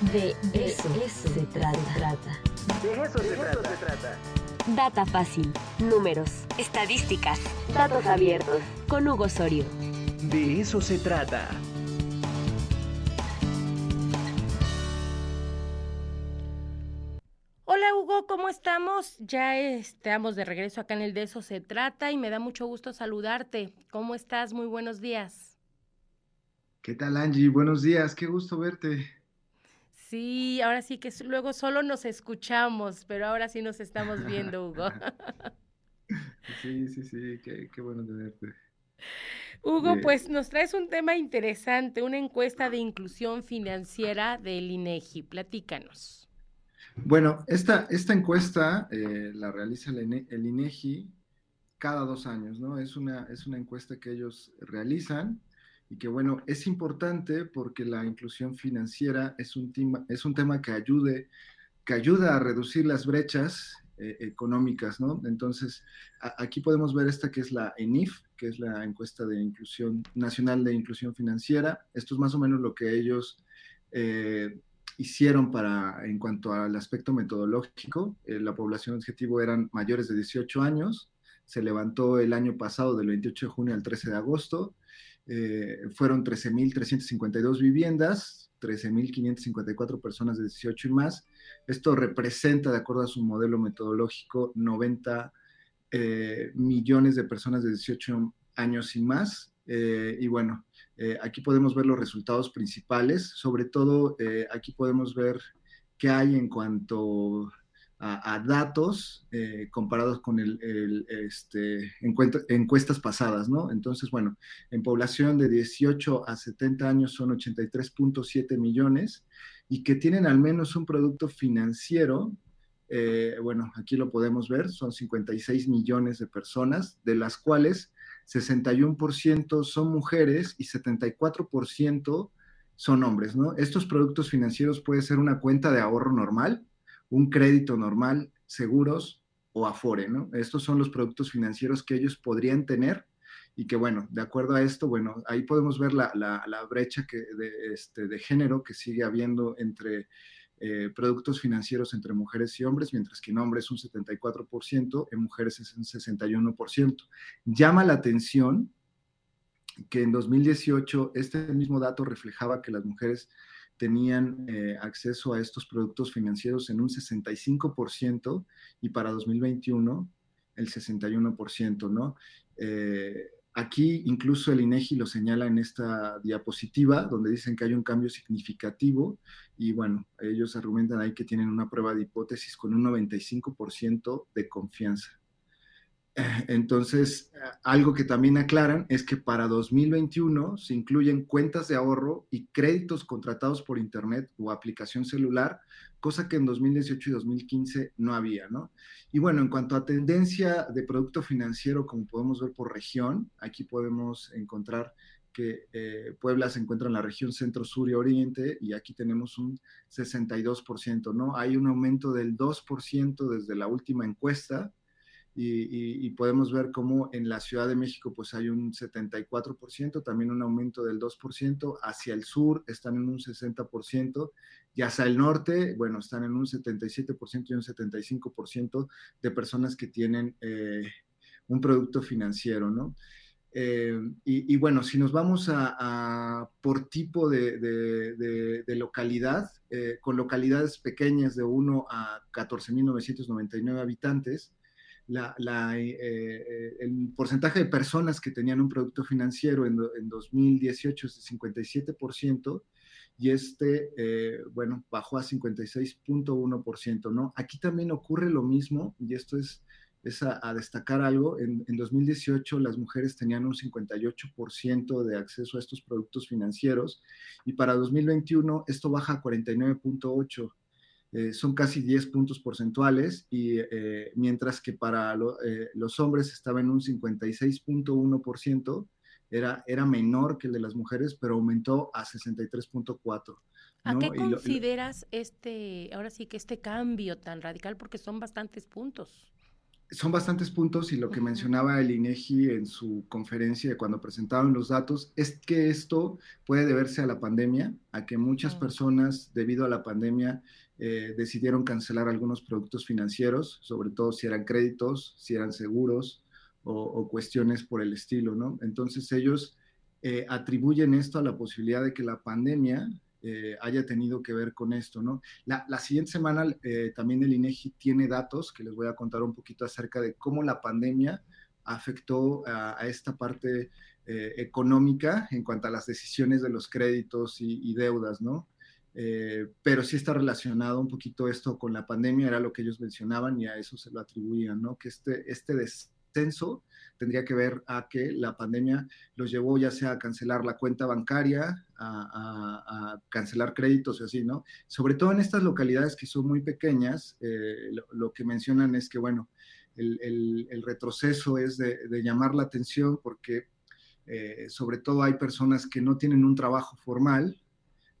De eso, se, trata. De eso, se, trata. Data fácil, números, estadísticas, datos abiertos. Con Hugo Sorio. De eso se trata. Hola Hugo, ¿cómo estamos? Ya estamos de regreso acá en el De eso se trata y me da mucho gusto saludarte. ¿Cómo estás? Muy buenos días. ¿Qué tal Angie? Buenos días, qué gusto verte. Sí, ahora sí que luego solo nos escuchamos, pero ahora sí nos estamos viendo, Hugo. Sí, sí, sí, qué, bueno tenerte. Hugo, pues nos traes un tema interesante, una encuesta de inclusión financiera del INEGI. Platícanos. Bueno, esta, esta encuesta eh, la realiza el, el, INEGI cada dos años, ¿no? Es una, es una encuesta que ellos realizan y que bueno, es importante porque la inclusión financiera es un tema, es un tema que ayude, que ayuda a reducir las brechas eh, económicas, ¿no? Entonces, aquí podemos ver esta que es la ENIF, que es la encuesta de inclusión nacional de inclusión financiera. Esto es más o menos lo que ellos eh, hicieron para, en cuanto al aspecto metodológico. Eh, la población objetivo eran mayores de 18 años. Se levantó el año pasado, del 28 de junio al 13 de agosto eh, fueron 13.352 viviendas, 13.554 personas de 18 y más. Esto representa, de acuerdo a su modelo metodológico, 90 eh, millones de personas de 18 años y más. Eh, y bueno, aquí podemos ver los resultados principales. Sobre todo, aquí podemos ver qué hay en cuanto a, datos eh, comparados con el, este, encuestas pasadas, ¿no? Entonces, bueno, en población de 18 a 70 años son 83.7 millones y que tienen al menos un producto financiero, eh, bueno, aquí lo podemos ver, son 56 millones de personas, de las cuales 61% son mujeres y 74% son hombres, ¿no? Estos productos financieros puede ser una cuenta de ahorro normal, un crédito normal, seguros o Afore, ¿no? Estos son los productos financieros que ellos podrían tener y que, bueno, de acuerdo a esto, bueno, ahí podemos ver la, brecha que de, este, de género que sigue habiendo entre eh, productos financieros entre mujeres y hombres, mientras que en hombres es un 74%, en mujeres es un 61%. Llama la atención que en 2018 este mismo dato reflejaba que las mujeres tenían eh, acceso a estos productos financieros en un 65% y para 2021 el 61%, ¿no? Eh, aquí incluso el INEGI lo señala en esta diapositiva, donde dicen que hay un cambio significativo y bueno, ellos argumentan ahí que tienen una prueba de hipótesis con un 95% de confianza. Entonces, algo que también aclaran es que para 2021 se incluyen cuentas de ahorro y créditos contratados por Internet o aplicación celular, cosa que en 2018 y 2015 no había, ¿no? Y bueno, en cuanto a tendencia de producto financiero, como podemos ver por región, aquí podemos encontrar que eh, Puebla se encuentra en la región centro, sur y oriente, y aquí tenemos un 62%, ¿no? Hay un aumento del 2% desde la última encuesta, y, podemos ver cómo en la Ciudad de México pues hay un 74%, también un aumento del 2%, hacia el sur están en un 60% y hacia el norte, bueno, están en un 77% y un 75% de personas que tienen eh, un producto financiero, ¿no? Eh, y, bueno, si nos vamos a, por tipo de, localidad, eh, con localidades pequeñas de 1 a 14.999 habitantes, la, eh, eh, el porcentaje de personas que tenían un producto financiero en, en 2018 es de 57% y este, eh, bueno, bajó a 56.1%, ¿no? Aquí también ocurre lo mismo y esto es, es a, destacar algo. En, en, 2018 las mujeres tenían un 58% de acceso a estos productos financieros y para 2021 esto baja a 49.8%. Eh, son casi 10 puntos porcentuales, y eh, mientras que para eh, los hombres estaba en un 56.1%, era, era menor que el de las mujeres, pero aumentó a 63.4%. ¿A qué consideras este, ahora sí que este cambio tan radical? Porque son bastantes puntos. son bastantes puntos y lo que mencionaba el INEGI en su conferencia cuando presentaron los datos es que esto puede deberse a la pandemia, a que muchas personas debido a la pandemia eh, decidieron cancelar algunos productos financieros, sobre todo si eran créditos, si eran seguros o, cuestiones por el estilo, ¿no? Entonces ellos eh, atribuyen esto a la posibilidad de que la pandemia eh, haya tenido que ver con esto, ¿no? La, siguiente semana también el INEGI tiene datos que les voy a contar un poquito acerca de cómo la pandemia afectó a, esta parte económica en cuanto a las decisiones de los créditos y, deudas, ¿no? Pero sí está relacionado un poquito esto con la pandemia, era lo que ellos mencionaban y a eso se lo atribuían, ¿no? Que este, este descenso tendría que ver a que la pandemia los llevó ya sea a cancelar la cuenta bancaria, a, cancelar créditos y así, ¿no? Sobre todo en estas localidades que son muy pequeñas, eh, lo, que mencionan es que, bueno, el, retroceso es de, llamar la atención porque eh, sobre todo hay personas que no tienen un trabajo formal,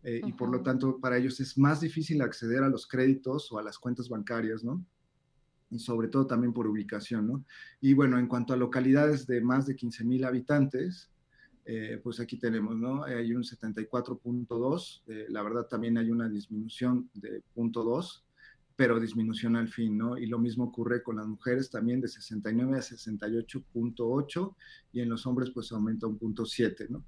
eh, y por lo tanto para ellos es más difícil acceder a los créditos o a las cuentas bancarias, ¿no? sobre todo también por ubicación, ¿no? Y bueno, en cuanto a localidades de más de 15 mil habitantes, eh, pues aquí tenemos, ¿no? Hay un 74.2, eh, la verdad también hay una disminución de 0.2, pero disminución al fin, ¿no? Y lo mismo ocurre con las mujeres también de 69 a 68.8 y en los hombres pues aumenta un punto 7, ¿no?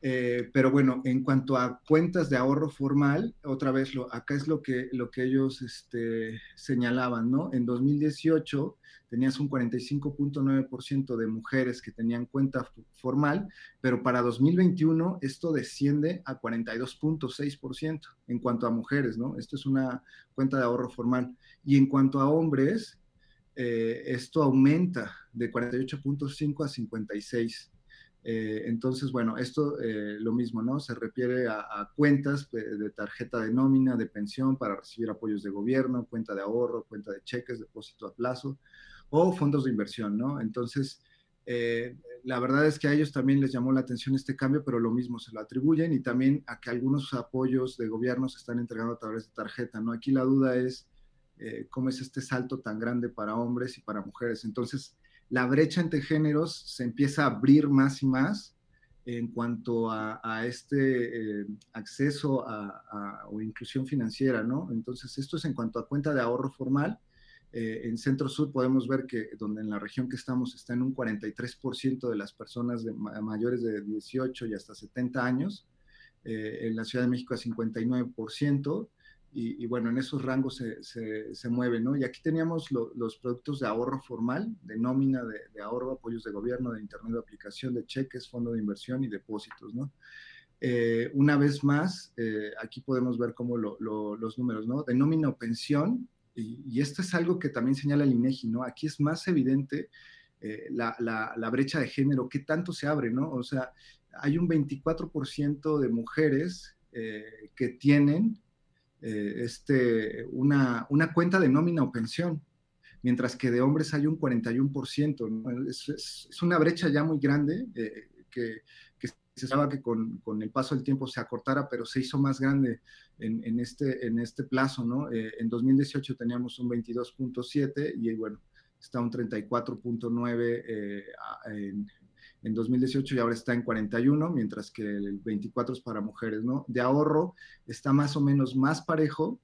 Eh, pero bueno, en cuanto a cuentas de ahorro formal, otra vez, lo, acá es lo que, lo que ellos este, señalaban, ¿no? En 2018 tenías un 45.9% de mujeres que tenían cuenta formal, pero para 2021 esto desciende a 42.6% en cuanto a mujeres, ¿no? Esto es una cuenta de ahorro formal. Y en cuanto a hombres, eh, esto aumenta de 48.5 a 56. Eh, entonces, bueno, esto eh, lo mismo, ¿no? Se refiere a, cuentas de, tarjeta de nómina, de pensión para recibir apoyos de gobierno, cuenta de ahorro, cuenta de cheques, depósito a plazo o fondos de inversión, ¿no? Entonces, eh, la verdad es que a ellos también les llamó la atención este cambio, pero lo mismo se lo atribuyen y también a que algunos apoyos de gobierno se están entregando a través de tarjeta, ¿no? Aquí la duda es cómo es este salto tan grande para hombres y para mujeres. Entonces, la brecha entre géneros se empieza a abrir más y más en cuanto a, este eh, acceso a, o inclusión financiera, ¿no? Entonces, esto es en cuanto a cuenta de ahorro formal. Eh, en Centro Sur podemos ver que donde en la región que estamos está en un 43% de las personas mayores de 18 y hasta 70 años. Eh, en la Ciudad de México a 59%, y, bueno, en esos rangos se, se, mueve, ¿no? Y aquí teníamos los productos de ahorro formal, de nómina, de, ahorro, apoyos de gobierno, de internet de aplicación, de cheques, fondo de inversión y depósitos, ¿no? Eh, una vez más, eh, aquí podemos ver cómo los números, ¿no? De nómina o pensión, y, esto es algo que también señala el INEGI, ¿no? Aquí es más evidente eh, la, la, la, brecha de género, qué tanto se abre, ¿no? O sea, hay un 24% de mujeres que tienen eh, este, una, una, cuenta de nómina o pensión, mientras que de hombres hay un 41%. Es, una brecha ya muy grande eh, que, que, se esperaba que con, con, el paso del tiempo se acortara, pero se hizo más grande en, en este, en este plazo. ¿no? Eh, en 2018 teníamos un 22.7 y bueno, está un 34.9 en, en 2018 y ahora está en 41, mientras que el 24 es para mujeres, ¿no? De ahorro está más o menos más parejo,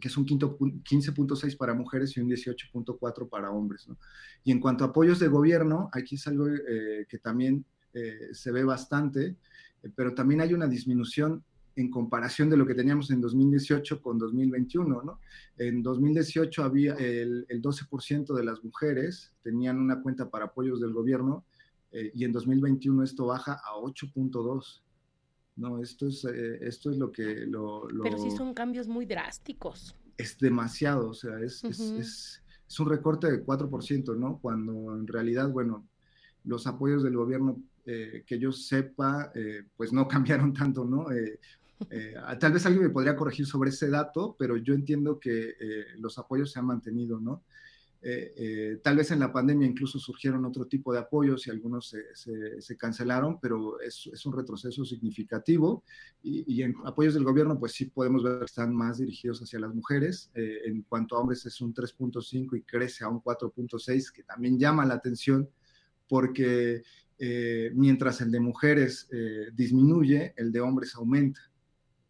que es un 15.6 para mujeres y un 18.4 para hombres, ¿no? Y en cuanto a apoyos de gobierno, aquí es algo eh, que también eh, se ve bastante, eh, pero también hay una disminución en comparación de lo que teníamos en 2018 con 2021, ¿no? En 2018 había el, el 12% de las mujeres tenían una cuenta para apoyos del gobierno eh, y en 2021 esto baja a 8.2. No, esto es, eh, esto es lo que... Lo, Pero sí son cambios muy drásticos. Es demasiado, o sea, es, es, es, un recorte de 4%, ¿no? Cuando en realidad, bueno, los apoyos del gobierno, eh, que yo sepa, pues no cambiaron tanto, ¿no? tal vez alguien me podría corregir sobre ese dato, pero yo entiendo que los apoyos se han mantenido, ¿no? Eh, eh, tal vez en la pandemia incluso surgieron otro tipo de apoyos y algunos se, cancelaron, pero es, un retroceso significativo. Y, en apoyos del gobierno, pues sí podemos ver que están más dirigidos hacia las mujeres. Eh, en cuanto a hombres es un 3.5 y crece a un 4.6, que también llama la atención porque mientras el de mujeres disminuye, el de hombres aumenta.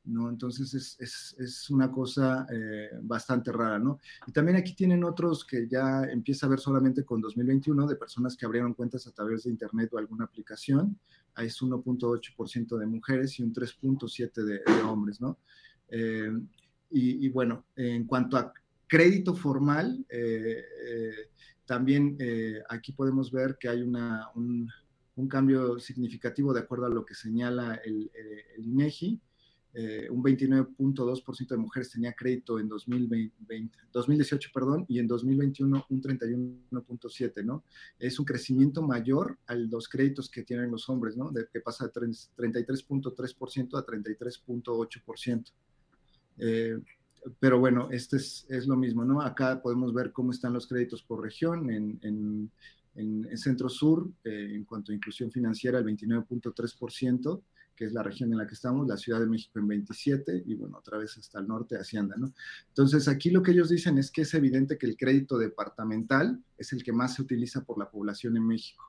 ¿No? Entonces es, es, una cosa eh, bastante rara, ¿no? Y también aquí tienen otros que ya empieza a ver solamente con 2021 de personas que abrieron cuentas a través de internet o alguna aplicación. Ahí es 1.8% de mujeres y un 3.7% de, hombres, ¿no? Eh, y, bueno, en cuanto a crédito formal, eh, también aquí podemos ver que hay una, un, cambio significativo de acuerdo a lo que señala el, el INEGI. Eh, un 29.2% de mujeres tenía crédito en 2020, 2018, perdón, y en 2021 un 31.7, ¿no? Es un crecimiento mayor a los créditos que tienen los hombres, ¿no? De, que pasa de 33.3% a 33.8%. Eh, pero bueno, este es, es, lo mismo, ¿no? Acá podemos ver cómo están los créditos por región en, en, en, Centro Sur, eh, en cuanto a inclusión financiera, el 29.3%, que es la región en la que estamos, la Ciudad de México en 27 y bueno, otra vez hasta el norte, Hacienda, ¿no? Entonces, aquí lo que ellos dicen es que es evidente que el crédito departamental es el que más se utiliza por la población en México,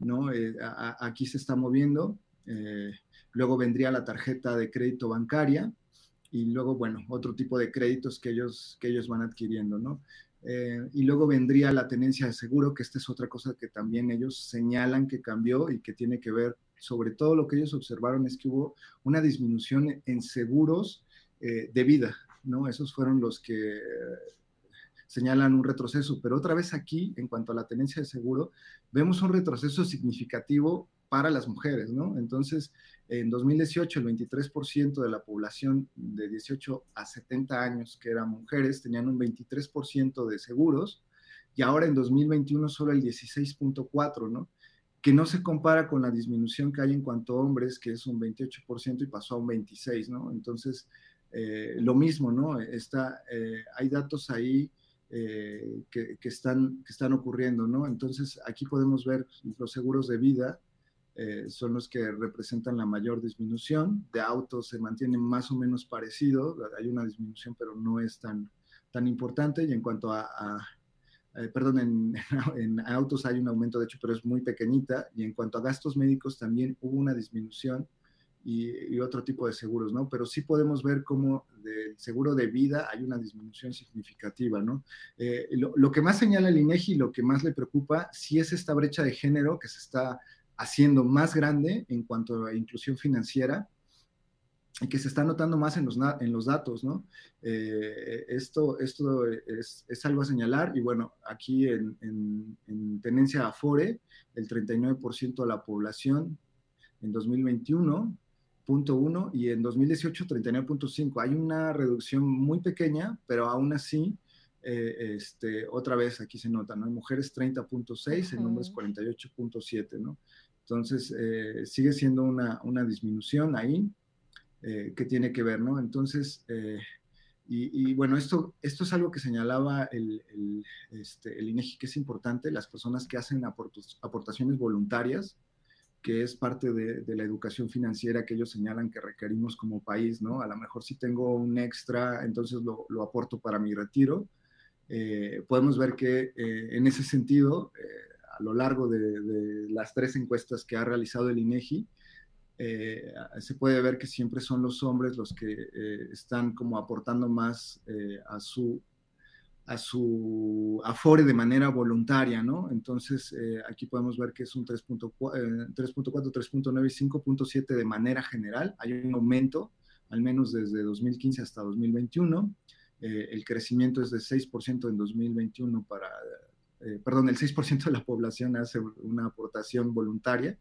¿no? Eh, aquí se está moviendo, eh, luego vendría la tarjeta de crédito bancaria y luego, bueno, otro tipo de créditos que ellos, que ellos van adquiriendo, ¿no? Eh, y luego vendría la tenencia de seguro, que esta es otra cosa que también ellos señalan que cambió y que tiene que ver, sobre todo lo que ellos observaron es que hubo una disminución en seguros eh, de vida, ¿no? Esos fueron los que señalan un retroceso, pero otra vez aquí, en cuanto a la tenencia de seguro, vemos un retroceso significativo para las mujeres, ¿no? Entonces, en 2018, el 23% de la población de 18 a 70 años, que eran mujeres, tenían un 23% de seguros, y ahora en 2021 solo el 16.4%, ¿no? Que no se compara con la disminución que hay en cuanto a hombres, que es un 28% y pasó a un 26%, ¿no? Entonces, eh, lo mismo, ¿no? Está, eh, hay datos ahí eh, que, que, están, que están ocurriendo, ¿no? Entonces, aquí podemos ver los seguros de vida, eh, son los que representan la mayor disminución. De autos se mantienen más o menos parecido, hay una disminución, pero no es tan, tan importante. Y en cuanto a, eh, perdón, en, autos hay un aumento, de hecho, pero es muy pequeñita. Y en cuanto a gastos médicos también hubo una disminución y, otro tipo de seguros, ¿no? Pero sí podemos ver cómo del seguro de vida hay una disminución significativa, ¿no? Eh, lo, lo, que más señala el INEGI y lo que más le preocupa, sí es esta brecha de género que se está haciendo más grande en cuanto a inclusión financiera que se está notando más en los, en los datos, ¿no? Eh, esto esto es, es, algo a señalar y bueno, aquí en, en, tenencia Afore, el 39% de la población en 2021, punto uno, y en 2018 39.5. Hay una reducción muy pequeña, pero aún así, eh, este, otra vez aquí se nota, ¿no? En mujeres 30.6, en hombres 48.7, ¿no? Entonces, eh, sigue siendo una, una, disminución ahí eh, que tiene que ver, ¿no? Entonces, eh, y, bueno, esto, esto es algo que señalaba el, el, este, el, INEGI que es importante, las personas que hacen aportaciones voluntarias, que es parte de, de, la educación financiera que ellos señalan que requerimos como país, ¿no? A lo mejor si tengo un extra, entonces lo, lo aporto para mi retiro. podemos ver que en ese sentido a lo largo de, las tres encuestas que ha realizado el INEGI, eh, se puede ver que siempre son los hombres los que eh, están como aportando más eh, a su a su afore de manera voluntaria, ¿no? Entonces, aquí podemos ver que es un 3.4, 3.9 y 5.7 de manera general. Hay un aumento, al menos desde 2015 hasta 2021. el crecimiento es de 6% en 2021 para eh, perdón, el 6% de la población hace una aportación voluntaria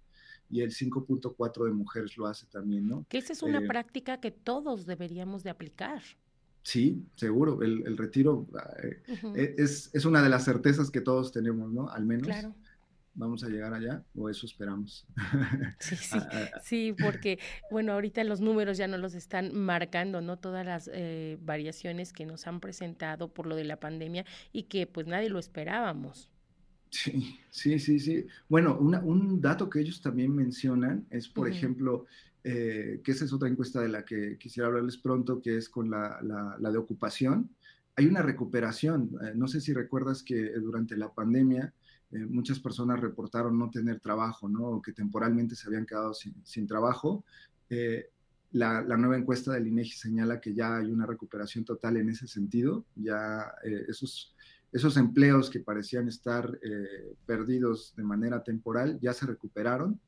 y el 5.4% de mujeres lo hace también, ¿no? Que esa es una eh, práctica que todos deberíamos de aplicar. Sí, seguro, el, el retiro eh, es, es, una de las certezas que todos tenemos, ¿no? Al menos. Claro. vamos a llegar allá o eso esperamos. Sí, sí, sí, porque bueno, ahorita los números ya no los están marcando, ¿no? Todas las eh, variaciones que nos han presentado por lo de la pandemia y que pues nadie lo esperábamos. Sí, sí, sí, sí. Bueno, un dato que ellos también mencionan es, por ejemplo, eh, que esa es otra encuesta de la que quisiera hablarles pronto, que es con la, la, de ocupación. Hay una recuperación. Eh, no sé si recuerdas que durante la pandemia eh, muchas personas reportaron no tener trabajo, ¿no? O que temporalmente se habían quedado sin, sin trabajo. La, la, nueva encuesta del INEGI señala que ya hay una recuperación total en ese sentido. Ya esos, esos empleos que parecían estar perdidos de manera temporal ya se recuperaron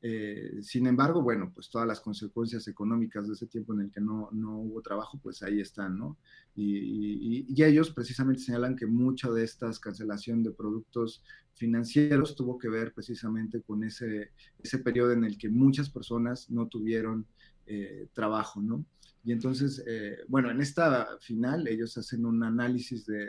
eh, sin embargo, bueno, pues todas las consecuencias económicas de ese tiempo en el que no, no hubo trabajo, pues ahí están, ¿no? Y, y, ellos precisamente señalan que mucha de estas cancelación de productos financieros tuvo que ver precisamente con ese, ese periodo en el que muchas personas no tuvieron eh, trabajo, ¿no? Y entonces, eh, bueno, en esta final ellos hacen un análisis de,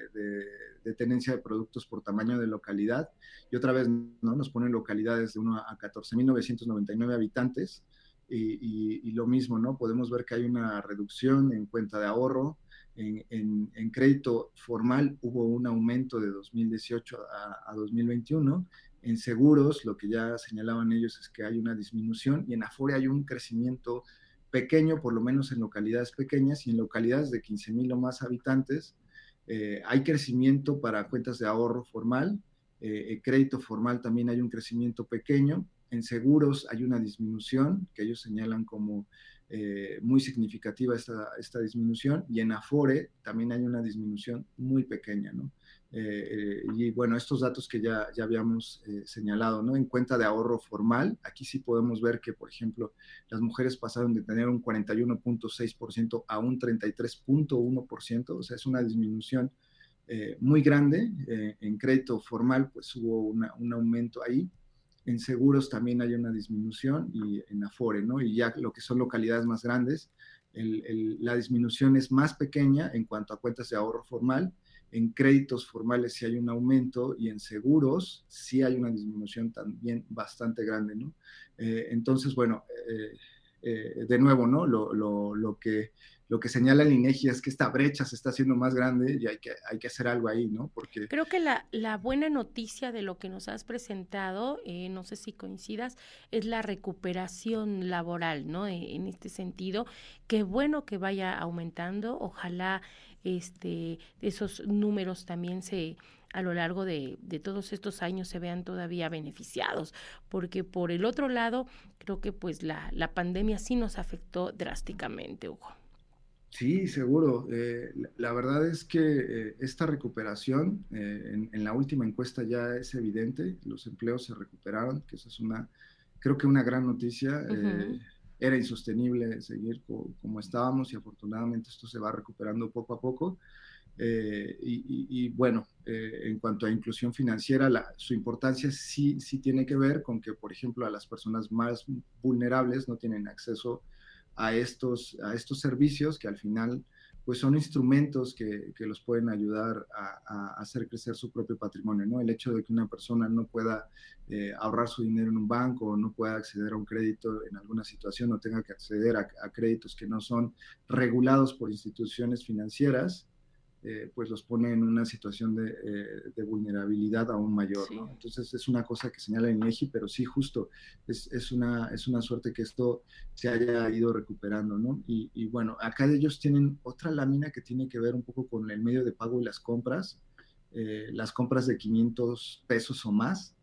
tenencia de productos por tamaño de localidad y otra vez ¿no? nos ponen localidades de 1 a 14.999 habitantes y, lo mismo, ¿no? Podemos ver que hay una reducción en cuenta de ahorro, en, crédito formal hubo un aumento de 2018 a, a 2021 en seguros, lo que ya señalaban ellos es que hay una disminución y en Afore hay un crecimiento pequeño, por lo menos en localidades pequeñas y en localidades de 15 mil o más habitantes. Eh, hay crecimiento para cuentas de ahorro formal, eh, crédito formal también hay un crecimiento pequeño, en seguros hay una disminución que ellos señalan como eh, muy significativa esta, esta, disminución y en Afore también hay una disminución muy pequeña, ¿no? Eh, y bueno, estos datos que ya, ya habíamos eh, señalado, ¿no? En cuenta de ahorro formal, aquí sí podemos ver que, por ejemplo, las mujeres pasaron de tener un 41.6% a un 33.1%, o sea, es una disminución muy grande. en crédito formal, pues hubo un aumento ahí en seguros también hay una disminución y en Afore, ¿no? Y ya lo que son localidades más grandes, la disminución es más pequeña en cuanto a cuentas de ahorro formal. En créditos formales sí hay un aumento y en seguros sí hay una disminución también bastante grande, ¿no? Eh, entonces, bueno, eh, eh, de nuevo, ¿no? Lo, lo, lo que lo que señala el INEGI es que esta brecha se está haciendo más grande y hay que, hay que hacer algo ahí, ¿no? Porque... Creo que la, la buena noticia de lo que nos has presentado, eh, no sé si coincidas, es la recuperación laboral, ¿no? E, en este sentido, qué bueno que vaya aumentando, ojalá este, esos números también se a lo largo de, de, todos estos años se vean todavía beneficiados, porque por el otro lado, creo que pues la, la pandemia sí nos afectó drásticamente, Hugo. Sí, seguro. Eh, la, verdad es que eh, esta recuperación, eh, en, la última encuesta ya es evidente, los empleos se recuperaron, que eso es una, creo que una gran noticia. era insostenible seguir como estábamos y afortunadamente esto se va recuperando poco a poco. Y, bueno, en cuanto a inclusión financiera, su importancia sí, sí tiene que ver con que, por ejemplo, a las personas más vulnerables no tienen acceso a estos, a estos servicios que al final pues son instrumentos que, que los pueden ayudar a, hacer crecer su propio patrimonio, ¿no? El hecho de que una persona no pueda eh, ahorrar su dinero en un banco o no pueda acceder a un crédito en alguna situación o tenga que acceder a, a créditos que no son regulados por instituciones financieras, eh, pues los pone en una situación de, eh, vulnerabilidad aún mayor. Entonces es una cosa que señala el INEGI, pero sí, justo, es, una, es una suerte que esto se haya ido recuperando. ¿no? Y, bueno, acá ellos tienen otra lámina que tiene que ver un poco con el medio de pago y las compras. Eh, las compras de 500 pesos o más,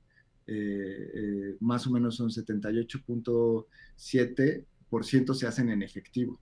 más o menos son 78.7% se hacen en efectivo.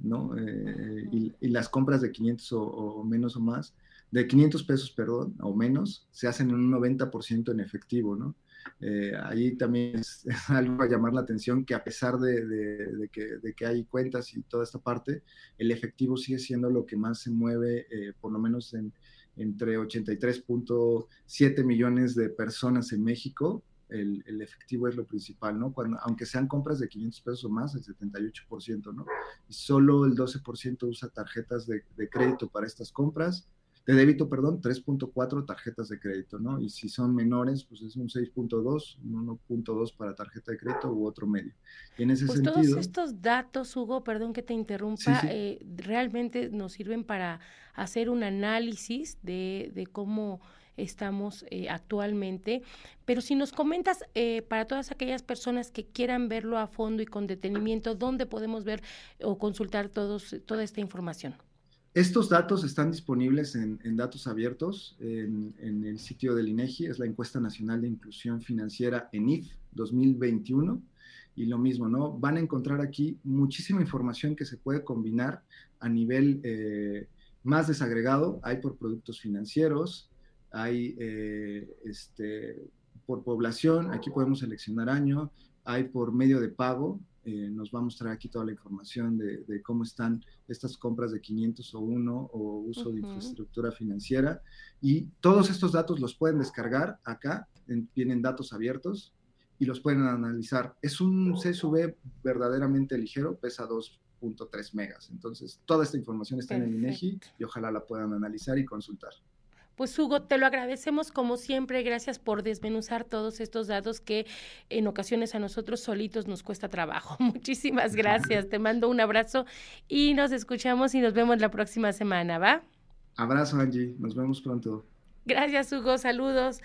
¿No? Eh, y, las compras de 500 o, menos o más, de 500 pesos, perdón, o menos, se hacen en un 90% en efectivo, ¿no? Eh, ahí también es, algo a llamar la atención que a pesar de, que, hay cuentas y toda esta parte, el efectivo sigue siendo lo que más se mueve, eh, por lo menos en, entre 83.7 millones de personas en México el, efectivo es lo principal, ¿no? Cuando, aunque sean compras de 500 pesos o más, el 78%, ¿no? Y solo el 12% usa tarjetas de, crédito para estas compras de débito, perdón, 3.4 tarjetas de crédito, ¿no? Y si son menores, pues es un 6.2, un 1.2 para tarjeta de crédito u otro medio. Y en ese pues sentido... todos estos datos, Hugo, perdón que te interrumpa, Eh, realmente nos sirven para hacer un análisis de, de cómo estamos eh, actualmente. Pero si nos comentas eh, para todas aquellas personas que quieran verlo a fondo y con detenimiento, ¿dónde podemos ver o consultar todos, toda esta información? Estos datos están disponibles en, datos abiertos en, el sitio del INEGI, es la encuesta nacional de inclusión financiera ENIF 2021. Y lo mismo, ¿no? Van a encontrar aquí muchísima información que se puede combinar a nivel eh, más desagregado. Hay por productos financieros, hay eh, este, por población, aquí podemos seleccionar año, hay por medio de pago, eh, nos va a mostrar aquí toda la información de, cómo están estas compras de 500 o 1 o uso de infraestructura financiera. Y todos estos datos los pueden descargar acá, tienen datos abiertos y los pueden analizar. Es un CSV verdaderamente ligero, pesa 2.3 megas. Entonces, toda esta información está en el INEGI y ojalá la puedan analizar y consultar. Pues Hugo, te lo agradecemos como siempre, gracias por desmenuzar todos estos datos que en ocasiones a nosotros solitos nos cuesta trabajo. Muchísimas gracias, te mando un abrazo y nos escuchamos y nos vemos la próxima semana, ¿va? Abrazo Angie, nos vemos pronto. Gracias Hugo, saludos.